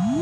mm